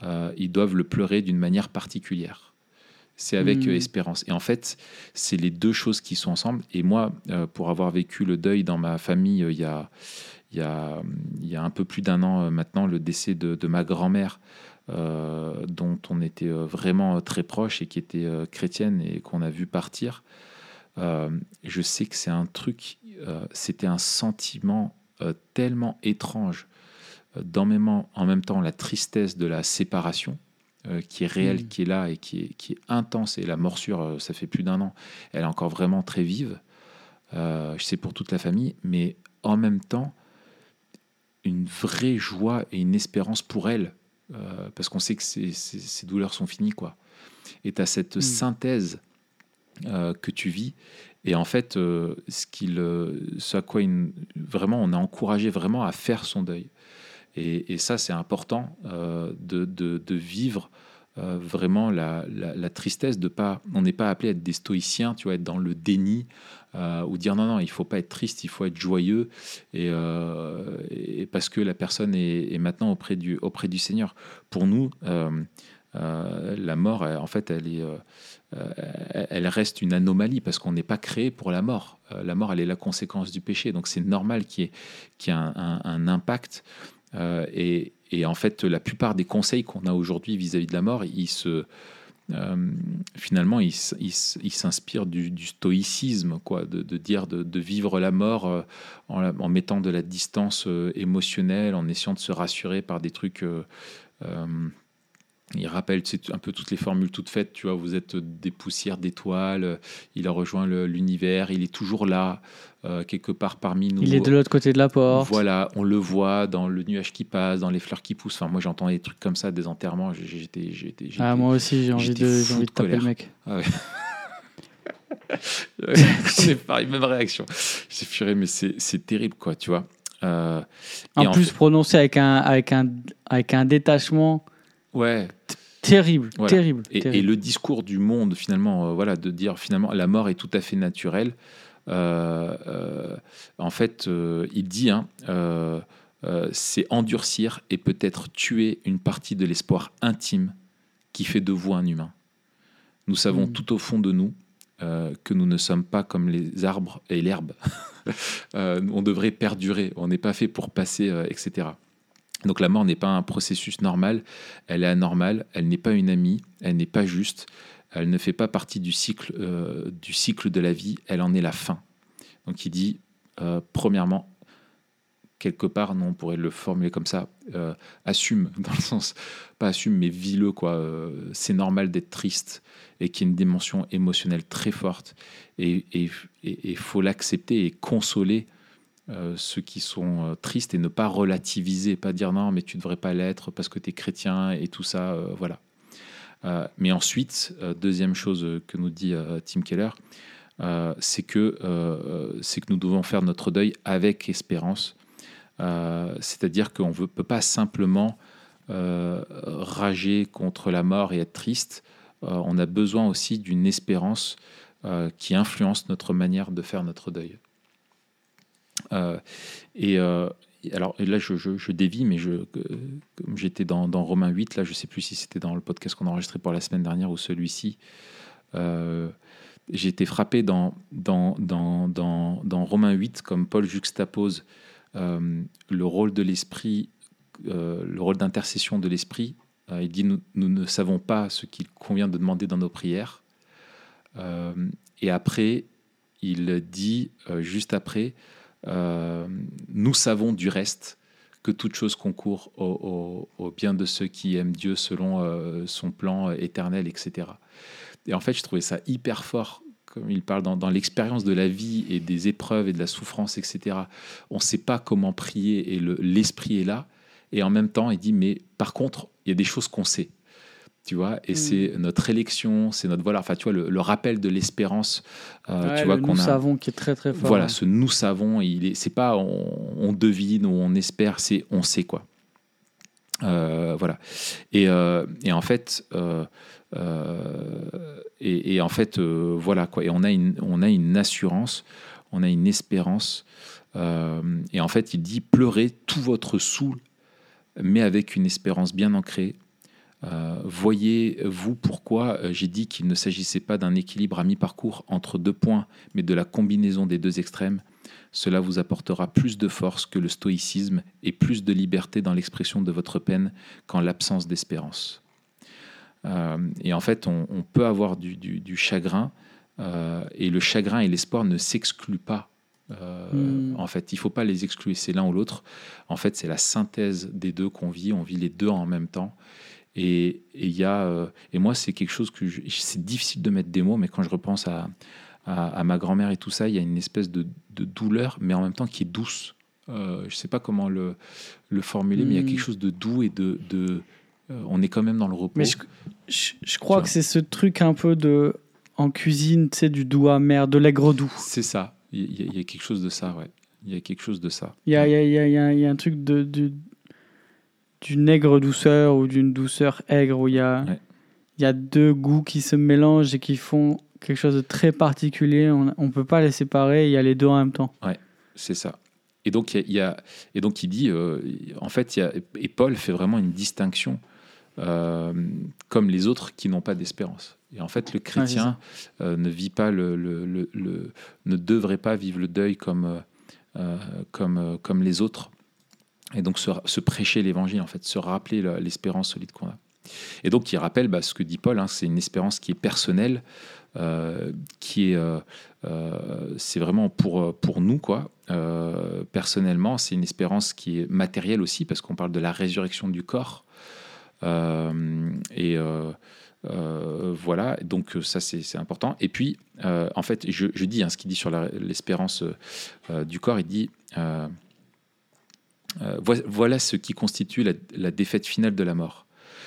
Speaker 1: Ils doivent le pleurer d'une manière particulière c'est avec hmm. espérance. Et en fait, c'est les deux choses qui sont ensemble. Et moi, pour avoir vécu le deuil dans ma famille il, y a, il, y a, il y a un peu plus d'un an maintenant, le décès de, ma grand-mère, dont on était vraiment très proche et qui était chrétienne et qu'on a vu partir, je sais que c'est un truc, c'était un sentiment tellement étrange, dans en même temps la tristesse de la séparation euh, qui est réelle, mm. qui est là et qui est, qui est intense. Et la morsure, euh, ça fait plus d'un an, elle est encore vraiment très vive. Euh, je sais pour toute la famille, mais en même temps, une vraie joie et une espérance pour elle, parce qu'on sait que ces, douleurs sont finies. quoi. Et tu as cette mm. synthèse que tu vis. Et en fait, ce, qu'il, ce à quoi vraiment on a encouragé vraiment à faire son deuil. Et, ça, c'est important euh, de, vivre euh, vraiment la, tristesse de pas. On n'est pas appelé à être des stoïciens, tu vois, être dans le déni euh, ou dire non, non, il faut pas être triste, il faut être joyeux et, parce que la personne est, maintenant auprès du, auprès du Seigneur. Pour nous, la mort, en fait, elle est. elle reste une anomalie parce qu'on n'est pas créé pour la mort. la mort, elle est la conséquence du péché. Donc c'est normal qu'il y ait, un, impact. Euh, et, en fait, la plupart des conseils qu'on a aujourd'hui vis-à-vis de la mort, ils se, euh, finalement, ils s'inspirent du, stoïcisme, quoi, de, dire de, vivre la mort euh, en, mettant de la distance émotionnelle, en essayant de se rassurer par des trucs il rappelle un peu toutes les formules toutes faites, tu vois, vous êtes des poussières d'étoiles, il a rejoint l'univers, il est toujours là, euh, quelque part parmi nous.
Speaker 2: Il est de l'autre côté de la porte.
Speaker 1: Voilà, on le voit dans le nuage qui passe, dans les fleurs qui poussent. Enfin, moi j'entends des trucs comme ça, des enterrements, j'étais...
Speaker 2: Ah, moi aussi j'ai envie, de, envie de taper le mec. Ah ouais.
Speaker 1: on est pareil, même réaction. C'est furé, mais c'est terrible, quoi, tu vois.
Speaker 2: Euh, en plus, prononcé avec un, avec, un, avec un détachement
Speaker 1: Ouais.
Speaker 2: Terrible, terrible,
Speaker 1: et, le discours du monde, finalement, euh, voilà, de dire finalement la mort est tout à fait naturelle. Euh, euh, en fait, il dit, hein, c'est endurcir et peut-être tuer une partie de l'espoir intime qui fait de vous un humain. Nous savons hmm. tout au fond de nous que nous ne sommes pas comme les arbres et l'herbe. on devrait perdurer, on n'est pas fait pour passer, etc. Donc la mort n'est pas un processus normal, elle est anormale, elle n'est pas une amie, elle n'est pas juste, elle ne fait pas partie du cycle, euh, du cycle de la vie, elle en est la fin. Donc il dit, euh, premièrement, quelque part, non, on pourrait le formuler comme ça, euh, assume, dans le sens, pas assume, mais vis-le, quoi. c'est normal d'être triste et qu'il y a une dimension émotionnelle très forte et il faut l'accepter et consoler euh, ceux qui sont euh, tristes et ne pas relativiser, pas dire non, mais tu ne devrais pas l'être parce que tu es chrétien et tout ça, euh, voilà. mais ensuite, deuxième chose que nous dit Tim Keller, c'est que, c'est que nous devons faire notre deuil avec espérance. C'est-à-dire qu'on ne peut pas simplement rager contre la mort et être triste. on a besoin aussi d'une espérance qui influence notre manière de faire notre deuil. Et alors là, je, dévie, mais je, comme j'étais dans, dans Romains 8, là, je ne sais plus si c'était dans le podcast qu'on a enregistré pour la semaine dernière ou celui-ci. j'ai été frappé dans, dans, dans, dans, dans Romains 8, comme Paul juxtapose le rôle de l'esprit, le rôle d'intercession de l'esprit. il dit nous, ne savons pas ce qu'il convient de demander dans nos prières. et après, il dit, juste après, euh, nous savons du reste que toute chose concourt au, bien de ceux qui aiment Dieu selon euh, son plan éternel, etc. Et en fait, je trouvais ça hyper fort, comme il parle dans, l'expérience de la vie et des épreuves et de la souffrance, etc. On ne sait pas comment prier et l'esprit est là. Et en même temps, il dit, mais par contre, il y a des choses qu'on sait tu vois et mm. c'est notre élection c'est notre voilà enfin tu vois le, rappel de l'espérance
Speaker 2: euh, tu vois qu'on nous savons qui est très très fort
Speaker 1: voilà ce nous savons il est c'est pas on, devine ou on espère c'est on sait quoi. Euh, voilà. Et, euh, et, en fait et, et, en fait voilà quoi. Et on a une on a une assurance on a une espérance et en fait il dit pleurez tout votre soul mais avec une espérance bien ancrée euh, Voyez-vous pourquoi euh, j'ai dit qu'il ne s'agissait pas d'un équilibre à mi-parcours entre deux points, mais de la combinaison des deux extrêmes? Cela vous apportera plus de force que le stoïcisme et plus de liberté dans l'expression de votre peine qu'en l'absence d'espérance. Euh, et en fait, on, peut avoir du, chagrin, et le chagrin et l'espoir ne s'excluent pas. Hmm. En fait, il ne faut pas les exclure, c'est l'un ou l'autre. En fait, c'est la synthèse des deux qu'on vit, on vit les deux en même temps. Et, et, y a, euh, et moi, c'est quelque chose que c'est difficile de mettre des mots, mais quand je repense à, à, ma grand-mère et tout ça, il y a une espèce de, de, douleur, mais en même temps qui est douce. Euh, je ne sais pas comment le, le formuler, mais il y a quelque hmm. chose de doux et de. de euh, on est quand même dans le repos.
Speaker 2: Mais je, je, crois que c'est ce truc un peu de. En cuisine, tu sais, du doux amer, de l'aigre doux.
Speaker 1: C'est ça. Il y, a quelque chose de ça, ouais. Il y a quelque chose de ça.
Speaker 2: Il y a, y, a, y, a, y a, un truc de, de, d'une aigre douceur ou d'une douceur aigre où il y a, il y a deux goûts qui se mélangent et qui font quelque chose de très particulier. On ne peut pas les séparer, il y a les deux en même temps.
Speaker 1: Ouais, c'est ça. Et donc, il, y a, et donc, il dit, euh, en fait, il y a, et Paul fait vraiment une distinction euh, comme les autres qui n'ont pas d'espérance. Et en fait, le chrétien euh, ne vit pas le, le, le, ne devrait pas vivre le deuil comme, comme, comme les autres et donc se, prêcher l'évangile, en fait, se rappeler l'espérance solide qu'on a. Et donc, il rappelle bah, ce que dit Paul, hein, c'est une espérance qui est personnelle, euh, qui est, euh, euh, c'est vraiment pour, pour nous, quoi. personnellement, c'est une espérance qui est matérielle aussi, parce qu'on parle de la résurrection du corps. et voilà, donc ça c'est important. Et puis, en fait, je, dis hein, ce qu'il dit sur l'espérance du corps, il dit voilà ce qui constitue la, défaite finale de la mort.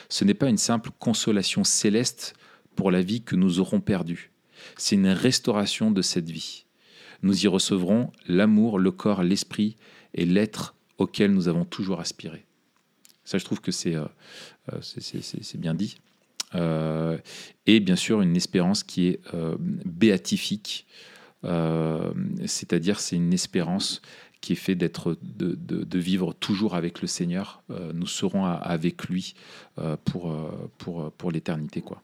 Speaker 1: Ce n'est pas une simple consolation céleste pour la vie que nous aurons perdue. C'est une restauration de cette vie. Nous y recevrons l'amour, le corps, l'esprit et l'être auquel nous avons toujours aspiré. Ça, je trouve que c'est euh, euh, bien dit. et bien sûr, une espérance qui est béatifique, c'est-à-dire c'est une espérance qui est fait d'être, de, de, vivre toujours avec le Seigneur. Euh, nous serons avec lui euh, pour, euh, pour, pour l'éternité. Quoi.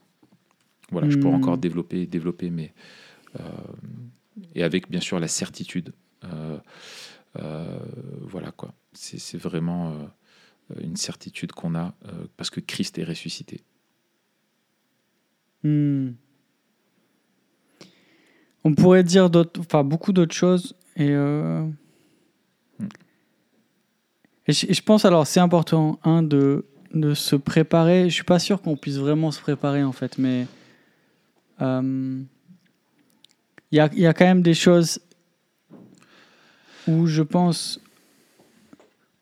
Speaker 1: Voilà, je pourrais hmm. encore développer, développer, mais et avec bien sûr la certitude. voilà quoi. C'est, vraiment une certitude qu'on a parce que Christ est ressuscité.
Speaker 2: Hmm. On pourrait dire d'autres, enfin beaucoup d'autres choses et et je, pense alors, c'est important, un, de, de se préparer. Je suis pas sûr qu'on puisse vraiment se préparer en fait, mais euh, il y, a, y, a, quand même des choses où je pense,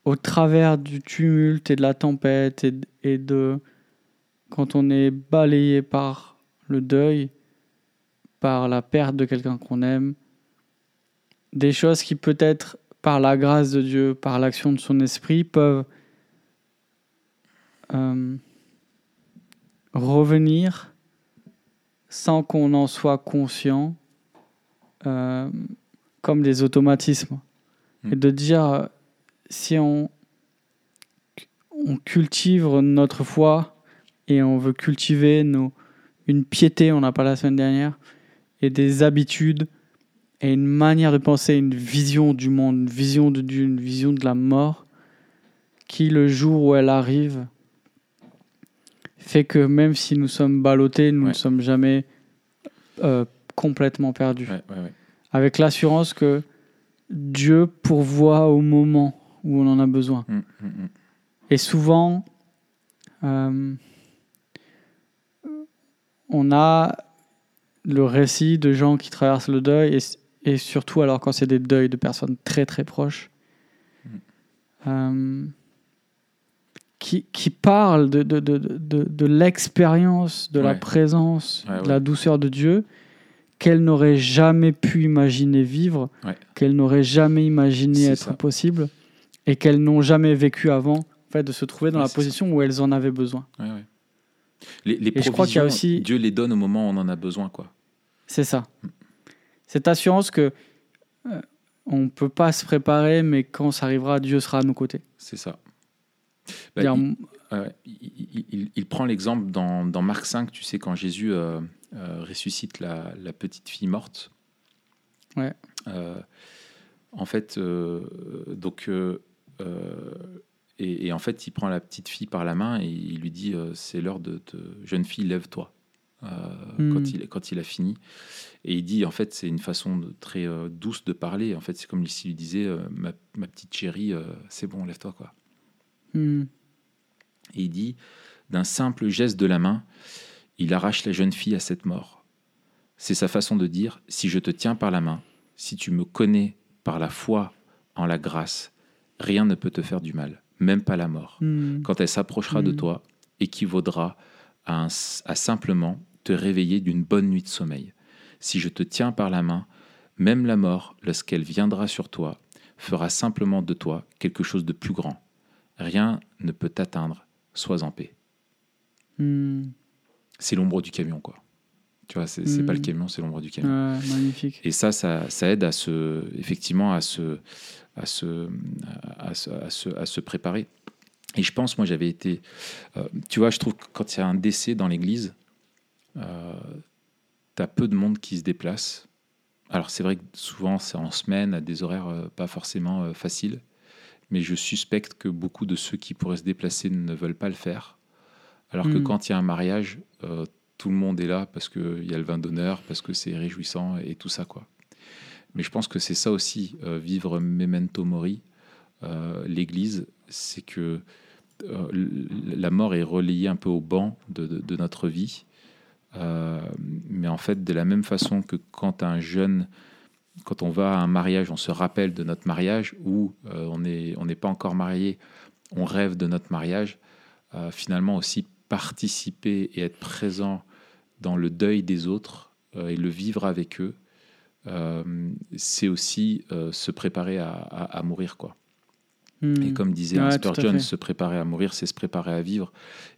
Speaker 2: au travers du tumulte et de la tempête et, et de quand on est balayé par le deuil, par la perte de quelqu'un qu'on aime, des choses qui peut-être par la grâce de Dieu, par l'action de son esprit, peuvent euh, revenir sans qu'on en soit conscient, euh, comme des automatismes. Et de dire, euh, si on, on cultive notre foi et on veut cultiver nos, une piété, on n'a pas la semaine dernière, et des habitudes et une manière de penser, une vision du monde, une vision de Dieu, une vision de la mort, qui le jour où elle arrive fait que même si nous sommes ballottés, nous ne sommes jamais euh, complètement perdus. Avec l'assurance que Dieu pourvoit au moment où on en a besoin. Hum, hum, hum. Et souvent, euh, on a le récit de gens qui traversent le deuil, et, surtout alors quand c'est des deuils de personnes très très proches, euh, qui, qui, parlent de, de, de, de l'expérience, de la présence, de la douceur de Dieu, qu'elles n'auraient jamais pu imaginer vivre, qu'elles n'auraient jamais imaginé être possible, et qu'elles n'ont jamais vécu avant, en fait, de se trouver dans la position où elles en avaient besoin.
Speaker 1: Les, les provisions, je crois qu'il y a aussi... Dieu les donne au moment où on en a besoin, quoi.
Speaker 2: C'est ça. Cette assurance que euh, on ne peut pas se préparer, mais quand ça arrivera, Dieu sera à nos côtés.
Speaker 1: C'est ça. Bah, il, il, prend l'exemple dans, dans, Marc 5, tu sais, quand Jésus euh, euh, ressuscite la, la, petite fille morte.
Speaker 2: Ouais.
Speaker 1: en fait, donc et, en fait, il prend la petite fille par la main et il lui dit C'est l'heure de te... Jeune fille, lève-toi. Euh, hmm. quand, il, quand il a fini. Et il dit En fait, c'est une façon de, très euh, douce de parler. En fait, c'est comme s'il lui disait ma, ma, petite chérie, c'est bon, lève-toi. quoi.
Speaker 2: Hmm.
Speaker 1: Et il dit D'un simple geste de la main, il arrache la jeune fille à cette mort. C'est sa façon de dire Si je te tiens par la main, si tu me connais par la foi en la grâce, rien ne peut te faire du mal même pas la mort, hmm. quand elle s'approchera de toi, équivaudra à, à simplement te réveiller d'une bonne nuit de sommeil. Si je te tiens par la main, même la mort, lorsqu'elle viendra sur toi, fera simplement de toi quelque chose de plus grand. Rien ne peut t'atteindre, sois en paix.
Speaker 2: Hmm.
Speaker 1: C'est l'ombre du camion, quoi. Tu vois, c'est pas le camion, c'est l'ombre du camion.
Speaker 2: magnifique.
Speaker 1: Et ça, ça, ça, aide à se, effectivement, à se, à se, à se, à se, préparer. Et je pense, moi, j'avais été. Euh, tu vois, je trouve que quand il y a un décès dans l'église, tu as peu de monde qui se déplace. Alors, c'est vrai que souvent, c'est en semaine, à des horaires euh, pas forcément euh, faciles. Mais je suspecte que beaucoup de ceux qui pourraient se déplacer ne veulent pas le faire. Alors que hmm. quand il y a un mariage, tout le monde est là parce qu'il y a le vin d'honneur, parce que c'est réjouissant et tout ça, quoi. Mais je pense que c'est ça aussi, euh, vivre memento mori, euh, l'Église, c'est que euh, la mort est relayée un peu au banc de, notre vie. Mais en fait, de la même façon que quand un jeune, quand on va à un mariage, on se rappelle de notre mariage, ou on n'est on pas encore marié, on rêve de notre mariage, finalement aussi participer et être présent dans le deuil des autres et le vivre avec eux, euh, c'est aussi euh, se préparer à, mourir, quoi. Hmm. Et comme disait ouais, Spurgeon, se préparer à mourir, c'est se préparer à vivre.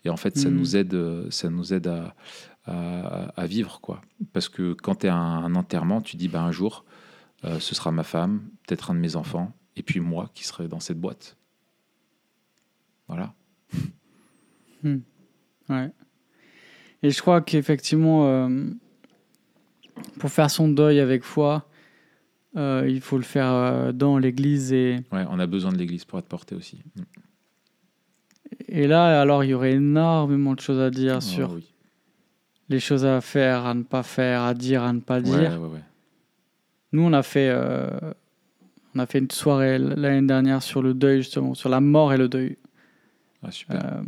Speaker 1: Et en fait, ça hmm. nous aide, ça nous aide à, à, vivre, quoi. Parce que quand tu es à un, enterrement, tu dis, bah, un jour, euh, ce sera ma femme, peut-être un de mes enfants, et puis moi qui serai dans cette boîte. Voilà.
Speaker 2: Hmm. Ouais. Et je crois qu'effectivement, pour faire son deuil avec foi, euh, il faut le faire euh, dans l'église. Et...
Speaker 1: Ouais, on a besoin de l'église pour être porté aussi. Mm.
Speaker 2: Et là, alors, il y aurait énormément de choses à dire oh, sur les choses à faire, à ne pas faire, à dire, à ne pas dire.
Speaker 1: Ouais, ouais,
Speaker 2: Nous, on a fait, euh, on a fait une soirée l'année dernière sur le deuil, justement, sur la mort et le deuil.
Speaker 1: Ah, super.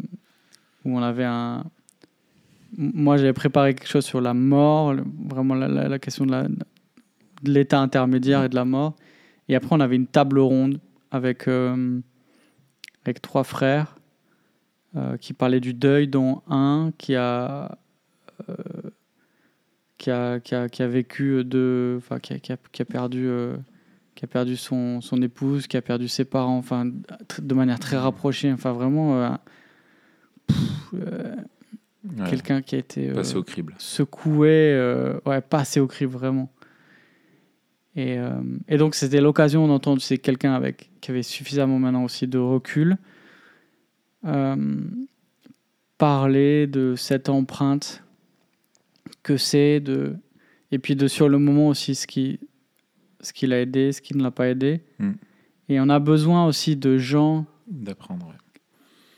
Speaker 2: où on avait un, moi, j'avais préparé quelque chose sur la mort, vraiment la, question de l'état intermédiaire et de la mort. Et après, on avait une table ronde avec, euh, avec trois frères euh, qui parlaient du deuil, dont un qui a, euh, qui a, qui a, qui a, vécu de, enfin, qui a, qui a, perdu, qui a perdu son, son épouse, qui a perdu ses parents, enfin, de manière très rapprochée. Enfin, vraiment. Quelqu'un qui a été
Speaker 1: passé au crible.
Speaker 2: secoué, euh, ouais, passé au crible vraiment. Et, euh, et donc, c'était l'occasion d'entendre c'est quelqu'un avec qui avait suffisamment maintenant aussi de recul euh, parler de cette empreinte que c'est de et puis de sur le moment aussi ce qui ce qui l'a aidé, ce qui ne l'a pas aidé.
Speaker 1: Mm.
Speaker 2: Et on a besoin aussi de gens
Speaker 1: D'apprendre, ouais.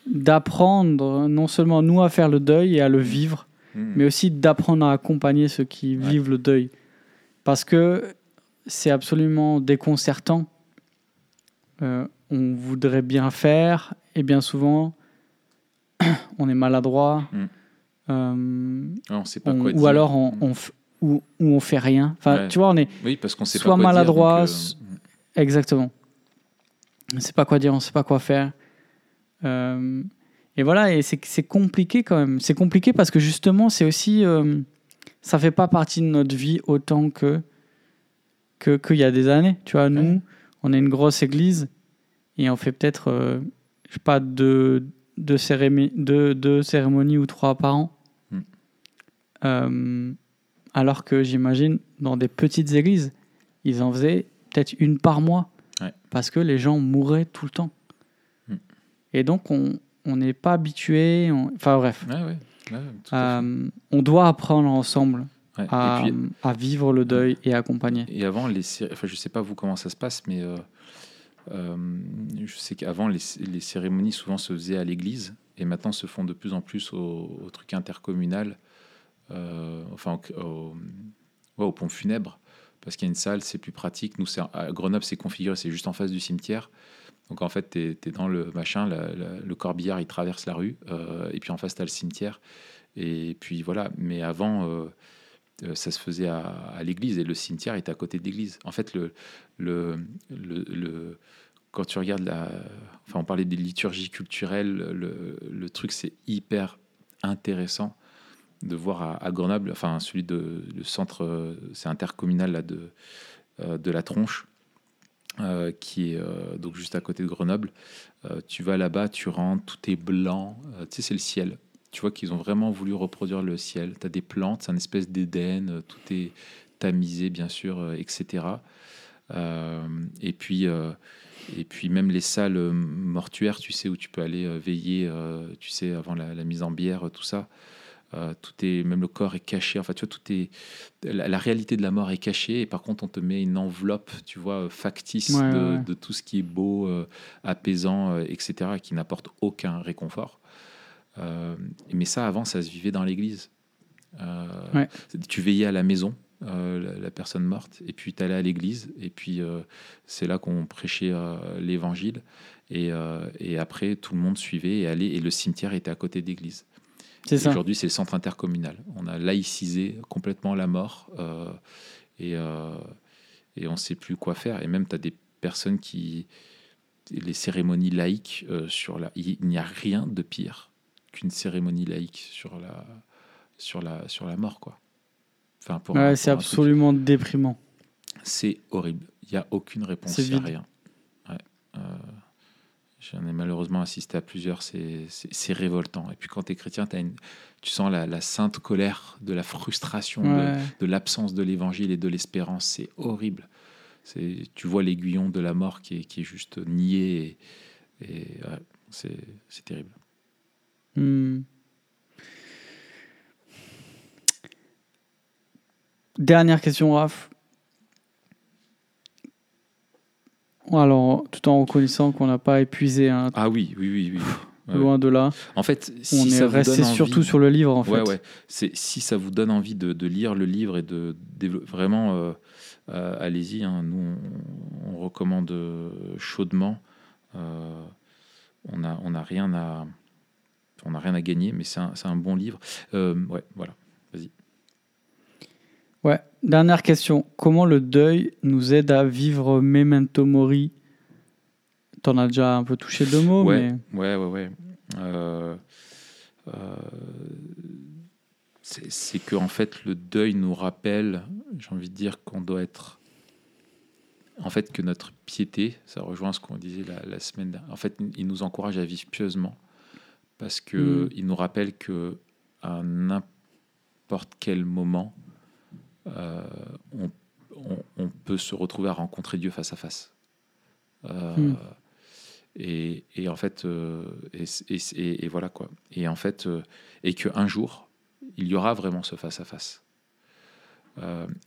Speaker 2: d'apprendre non seulement nous à faire le deuil et à le vivre,
Speaker 1: Mm.
Speaker 2: mais aussi d'apprendre à accompagner ceux qui
Speaker 1: Ouais.
Speaker 2: vivent le deuil. Parce que c'est absolument déconcertant. Euh, on voudrait bien faire et bien souvent on est maladroit.
Speaker 1: Mm.
Speaker 2: Euh,
Speaker 1: Ouais, on sait pas
Speaker 2: on-
Speaker 1: quoi
Speaker 2: ou alors on,
Speaker 1: Mm.
Speaker 2: on fait rien. Enfin,
Speaker 1: Ouais.
Speaker 2: tu vois, on est
Speaker 1: Oui, parce qu'on sait
Speaker 2: soit
Speaker 1: pas quoi
Speaker 2: maladroit,
Speaker 1: dire.
Speaker 2: s-
Speaker 1: donc, euh,
Speaker 2: Exactement. On ne sait pas quoi dire, on ne sait pas quoi faire. Euh, et voilà, et c'est compliqué quand même. C'est compliqué parce que justement, c'est aussi. euh, ça fait pas partie de notre vie autant que que- qu'il y a des années. Tu vois, nous,
Speaker 1: Ouais.
Speaker 2: on est une grosse église et on fait peut-être, euh, je sais pas, deux, deux, cérémonies, deux, deux cérémonies ou trois par an. Euh, alors que j'imagine, dans des petites églises, ils en faisaient peut-être une par mois.
Speaker 1: Ouais.
Speaker 2: Parce que les gens mouraient tout le temps.
Speaker 1: Mm.
Speaker 2: Et donc, on n'est pas habitué. on- Enfin, bref.
Speaker 1: Ouais, ouais.
Speaker 2: Euh, on doit apprendre ensemble à,
Speaker 1: Et puis,
Speaker 2: à vivre le deuil et accompagner.
Speaker 1: Et avant, les enfin, je sais pas vous comment ça se passe, mais euh, euh, je sais qu'avant, les, les cérémonies souvent se faisaient à l'église et maintenant se font de plus en plus au, au truc intercommunal, euh, enfin au, au, pont funèbre, parce qu'il y a une salle, c'est plus pratique. Nous, à Grenoble, c'est configuré, c'est juste en face du cimetière. Donc en fait, tu es, dans le machin, le corbillard, il traverse la rue, euh, et puis en face, tu as le cimetière. Et puis voilà, mais avant, euh, ça se faisait à, l'église et le cimetière était à côté de l'église. En fait, le, quand tu regardes la. Enfin, on parlait des liturgies culturelles, le, le truc, c'est hyper intéressant de voir à, Grenoble, enfin, celui de le centre, euh, c'est intercommunal là, de, euh, de la Tronche. euh, qui est donc juste à côté de Grenoble. Tu vas là-bas, tu rentres, tout est blanc. Tu sais, c'est le ciel. Tu vois qu'ils ont vraiment voulu reproduire le ciel. Tu as des plantes, c'est un espèce d'Éden, tout est tamisé, bien sûr, etc. Et, puis, et puis, même les salles mortuaires, tu sais, où tu peux aller veiller, tu sais, avant la mise en bière, tout ça. Euh, tout est, même le corps est caché. Enfin, tu vois, tout est, la, la réalité de la mort est cachée. Et par contre, on te met une enveloppe, tu vois, euh, factice
Speaker 2: Ouais,
Speaker 1: de,
Speaker 2: ouais.
Speaker 1: de tout ce qui est beau, euh, apaisant, euh, etc., qui n'apporte aucun réconfort. Mais ça, avant, ça se vivait dans l'église.
Speaker 2: Ouais.
Speaker 1: Tu veillais à la maison, la, la personne morte, et puis tu allais à l'église, et puis c'est là qu'on prêchait l'évangile. Et, et après, tout le monde suivait et allait, et le cimetière était à côté de l'église.
Speaker 2: C'est ça.
Speaker 1: Aujourd'hui, c'est le centre intercommunal. On a laïcisé complètement la mort euh, et, euh, et on ne sait plus quoi faire. Et même, tu as des personnes qui. Les cérémonies laïques, euh, sur la, il n'y a rien de pire qu'une cérémonie laïque sur la, sur la, sur la mort. Quoi. Enfin, pour un-
Speaker 2: Ouais, c'est
Speaker 1: truc-
Speaker 2: absolument déprimant.
Speaker 1: C'est horrible. Il n'y a aucune réponse, il n'y a rien. Ouais. J'en ai malheureusement assisté à plusieurs, c'est- révoltant. Et puis quand tu es chrétien, as une, tu sens la, la sainte colère de la frustration, de,
Speaker 2: Ouais.
Speaker 1: de l'absence de l'évangile et de l'espérance. C'est horrible. Tu vois l'aiguillon de la mort qui est, qui est juste nié. Et, et, ouais, c'est c'est terrible.
Speaker 2: Hmm. Dernière question, Raph. Alors, tout en reconnaissant qu'on n'a pas épuisé, hein,
Speaker 1: Ah oui, oui, oui. oui. Ouais,
Speaker 2: loin de là.
Speaker 1: En fait, si
Speaker 2: On
Speaker 1: ça
Speaker 2: est
Speaker 1: vous
Speaker 2: resté
Speaker 1: donne envie-
Speaker 2: surtout sur le livre, en fait.
Speaker 1: Ouais, ouais. C'est si ça vous donne envie de, de lire le livre et de développer vraiment, euh, euh, allez-y. hein. nous, on, on recommande euh, chaudement. Euh, on n'a on a rien à, on a rien à gagner, mais c'est un, c'est un bon livre. Ouais, voilà.
Speaker 2: Ouais. Dernière question. Comment le deuil nous aide à vivre Memento Mori? T'en as déjà un peu touché deux mots,
Speaker 1: Ouais,
Speaker 2: mais
Speaker 1: ouais, ouais, ouais. Euh, euh, c'est que en fait le deuil nous rappelle, j'ai envie de dire qu'on doit être, en fait que notre piété, ça rejoint ce qu'on disait la, la semaine dernière. En fait, il nous encourage à vivre pieusement parce que
Speaker 2: Mm.
Speaker 1: il nous rappelle que à n'importe quel moment, euh, on, on, peut se retrouver à rencontrer Dieu face à face.
Speaker 2: Hmm.
Speaker 1: Et, et, en fait, et, et, et, voilà quoi. Et en fait, et qu'un jour, il y aura vraiment ce face à face.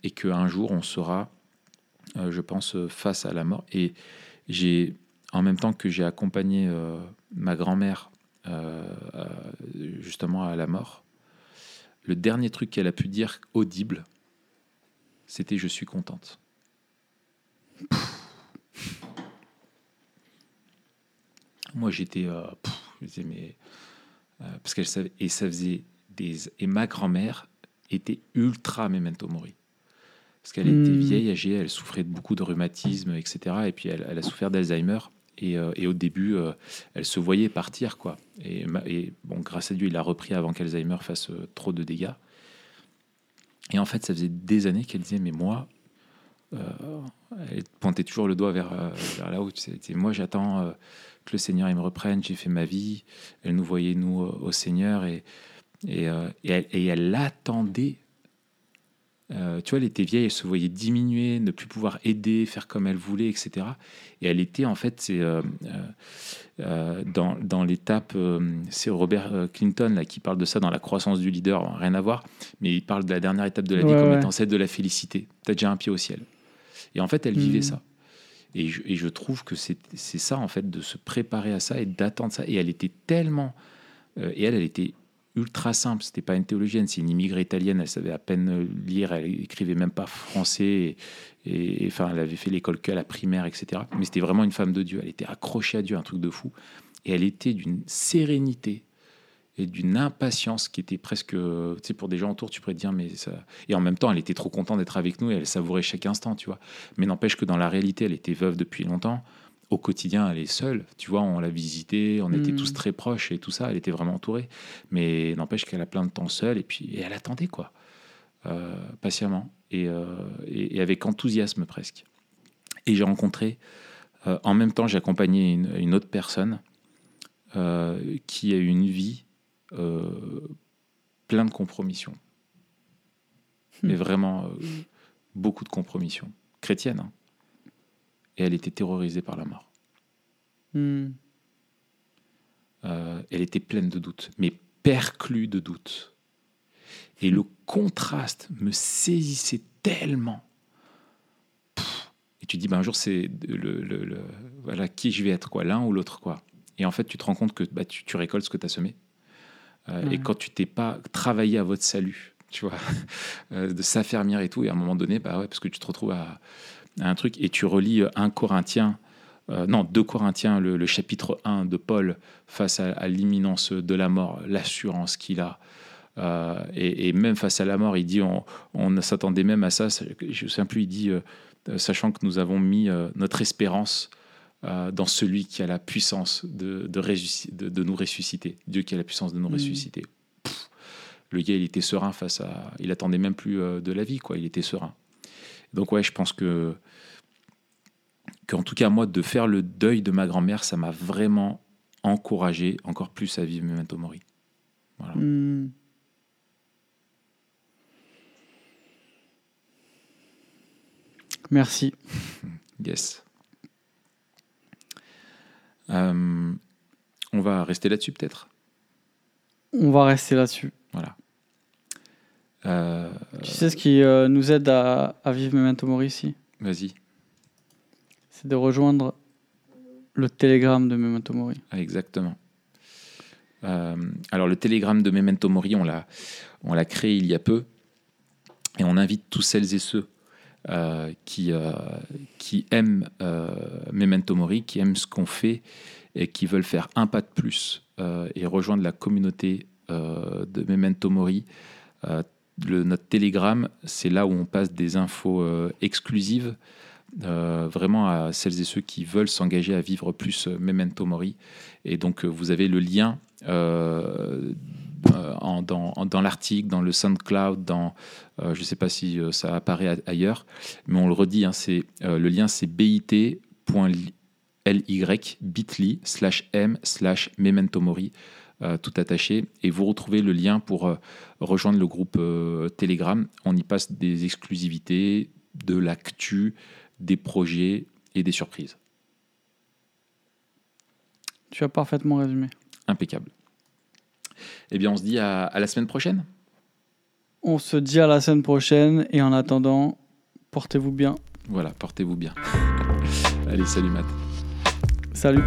Speaker 1: et qu'un jour, on sera, je pense, face à la mort. Et j'ai, en même temps que j'ai accompagné ma grand-mère justement à la mort, le dernier truc qu'elle a pu dire audible, c'était je suis contente. Moi j'étais, euh, mais euh, parce qu'elle savait et ça faisait des et ma grand-mère était ultra memento mori parce qu'elle était hmm. vieille, âgée, elle souffrait de beaucoup de rhumatisme, etc. Et puis elle, elle a souffert d'Alzheimer. Et, euh, et, au début, elle se voyait partir, quoi. Et, et, bon, grâce à Dieu, il a repris avant qu'Alzheimer fasse trop de dégâts. Et en fait, ça faisait des années qu'elle disait, mais moi, euh, elle pointait toujours le doigt vers, euh, vers là-haut. moi, j'attends euh, que le Seigneur il me reprenne, j'ai fait ma vie. Elle nous voyait, nous, au Seigneur, et, elle, et elle attendait euh, tu vois, elle était vieille, elle se voyait diminuer, ne plus pouvoir aider, faire comme elle voulait, etc. Et elle était, en fait, c'est euh, euh, dans, dans l'étape, c'est Robert Clinton là, qui parle de ça dans la croissance du leader, rien à voir, mais il parle de la dernière étape de la vie comme étant celle de la félicité. Tu as déjà un pied au ciel. Et en fait, elle vivait hmm. ça. Et je, et je, trouve que c'est ça, en fait, de se préparer à ça et d'attendre ça. Et elle était tellement. et elle, elle était ultra simple. C'était pas une théologienne, c'est une immigrée italienne. Elle savait à peine lire, elle écrivait même pas français. Et, enfin, elle avait fait l'école que à la primaire, etc. Mais c'était vraiment une femme de Dieu. Elle était accrochée à Dieu, un truc de fou. Et elle était d'une sérénité et d'une impatience qui était presque, tu sais, pour des gens autour, tu pourrais te dire, mais ça. Et en même temps, elle était trop contente d'être avec nous et elle savourait chaque instant, tu vois. Mais n'empêche que dans la réalité, elle était veuve depuis longtemps au quotidien, elle est seule. Tu vois, on l'a visitée, on était tous hmm. très proches et tout ça. Elle était vraiment entourée. Mais n'empêche qu'elle a plein de temps seule et puis elle attendait, quoi. Euh, patiemment euh, et, et, avec enthousiasme presque. Et j'ai rencontré, euh, en même temps, j'ai accompagné une, autre personne qui a eu une vie plein de compromissions. Mais hmm. vraiment beaucoup de compromissions. Chrétienne, hein et elle était terrorisée par la mort.
Speaker 2: Hmm.
Speaker 1: Euh, elle était pleine de doutes, mais perclue de doutes. Et le contraste me saisissait tellement. et tu dis, ben, un jour, c'est le, voilà, qui je vais être, quoi, l'un ou l'autre, quoi. Et en fait, tu te rends compte que bah, tu, récoltes ce que tu as semé. Euh, et quand tu t'es pas travaillé à votre salut, tu vois, euh, de s'affermir et tout, et à un moment donné, bah ouais, parce que tu te retrouves à, un truc et tu relis euh, un Corinthien, euh, non, deux Corinthiens, le, chapitre 1 de Paul face à, l'imminence de la mort, l'assurance qu'il a. Euh, et, même face à la mort, il dit, on, on s'attendait même à ça, je ne sais plus, il dit, sachant que nous avons mis notre espérance dans celui qui a la puissance de, de, de, nous ressusciter, Dieu qui a la puissance de nous mmh. ressusciter. le gars, il était serein face à... Il attendait même plus de la vie, quoi. Il était serein. Donc ouais, je pense que qu'en tout cas moi de faire le deuil de ma grand-mère, ça m'a vraiment encouragé encore plus à vivre Memento Mori. Voilà.
Speaker 2: Hmm. Merci.
Speaker 1: Yes. Euh, on va rester là-dessus peut-être?
Speaker 2: On va rester là-dessus.
Speaker 1: Voilà.
Speaker 2: Euh, tu sais ce qui euh, nous aide à, vivre Memento Mori ici
Speaker 1: Vas-y.
Speaker 2: C'est de rejoindre le télégramme de Memento Mori.
Speaker 1: Ah, exactement. Euh, alors le télégramme de Memento Mori, on l'a, on l'a créé il y a peu, et on invite tous celles et ceux qui, qui aiment Memento Mori, qui aiment ce qu'on fait et qui veulent faire un pas de plus et rejoindre la communauté de Memento Mori le, notre Telegram, c'est là où on passe des infos euh, exclusives, euh, vraiment à celles et ceux qui veulent s'engager à vivre plus euh, Memento Mori. Et donc, vous avez le lien en, dans, dans l'article, dans le SoundCloud, dans, je ne sais pas si ça apparaît ailleurs, mais on le redit, hein, c'est, le lien c'est bit.ly bit.ly slash m slash memento mori euh, tout attaché. Et vous retrouvez le lien pour euh, rejoindre le groupe euh, Telegram. On y passe des exclusivités, de l'actu, des projets et des surprises.
Speaker 2: Tu as parfaitement résumé.
Speaker 1: Impeccable. Eh bien, on se dit à, à la semaine prochaine.
Speaker 2: On se dit à la semaine prochaine et en attendant, portez-vous bien.
Speaker 1: Voilà, portez-vous bien. Allez, salut Matt.
Speaker 2: Salut.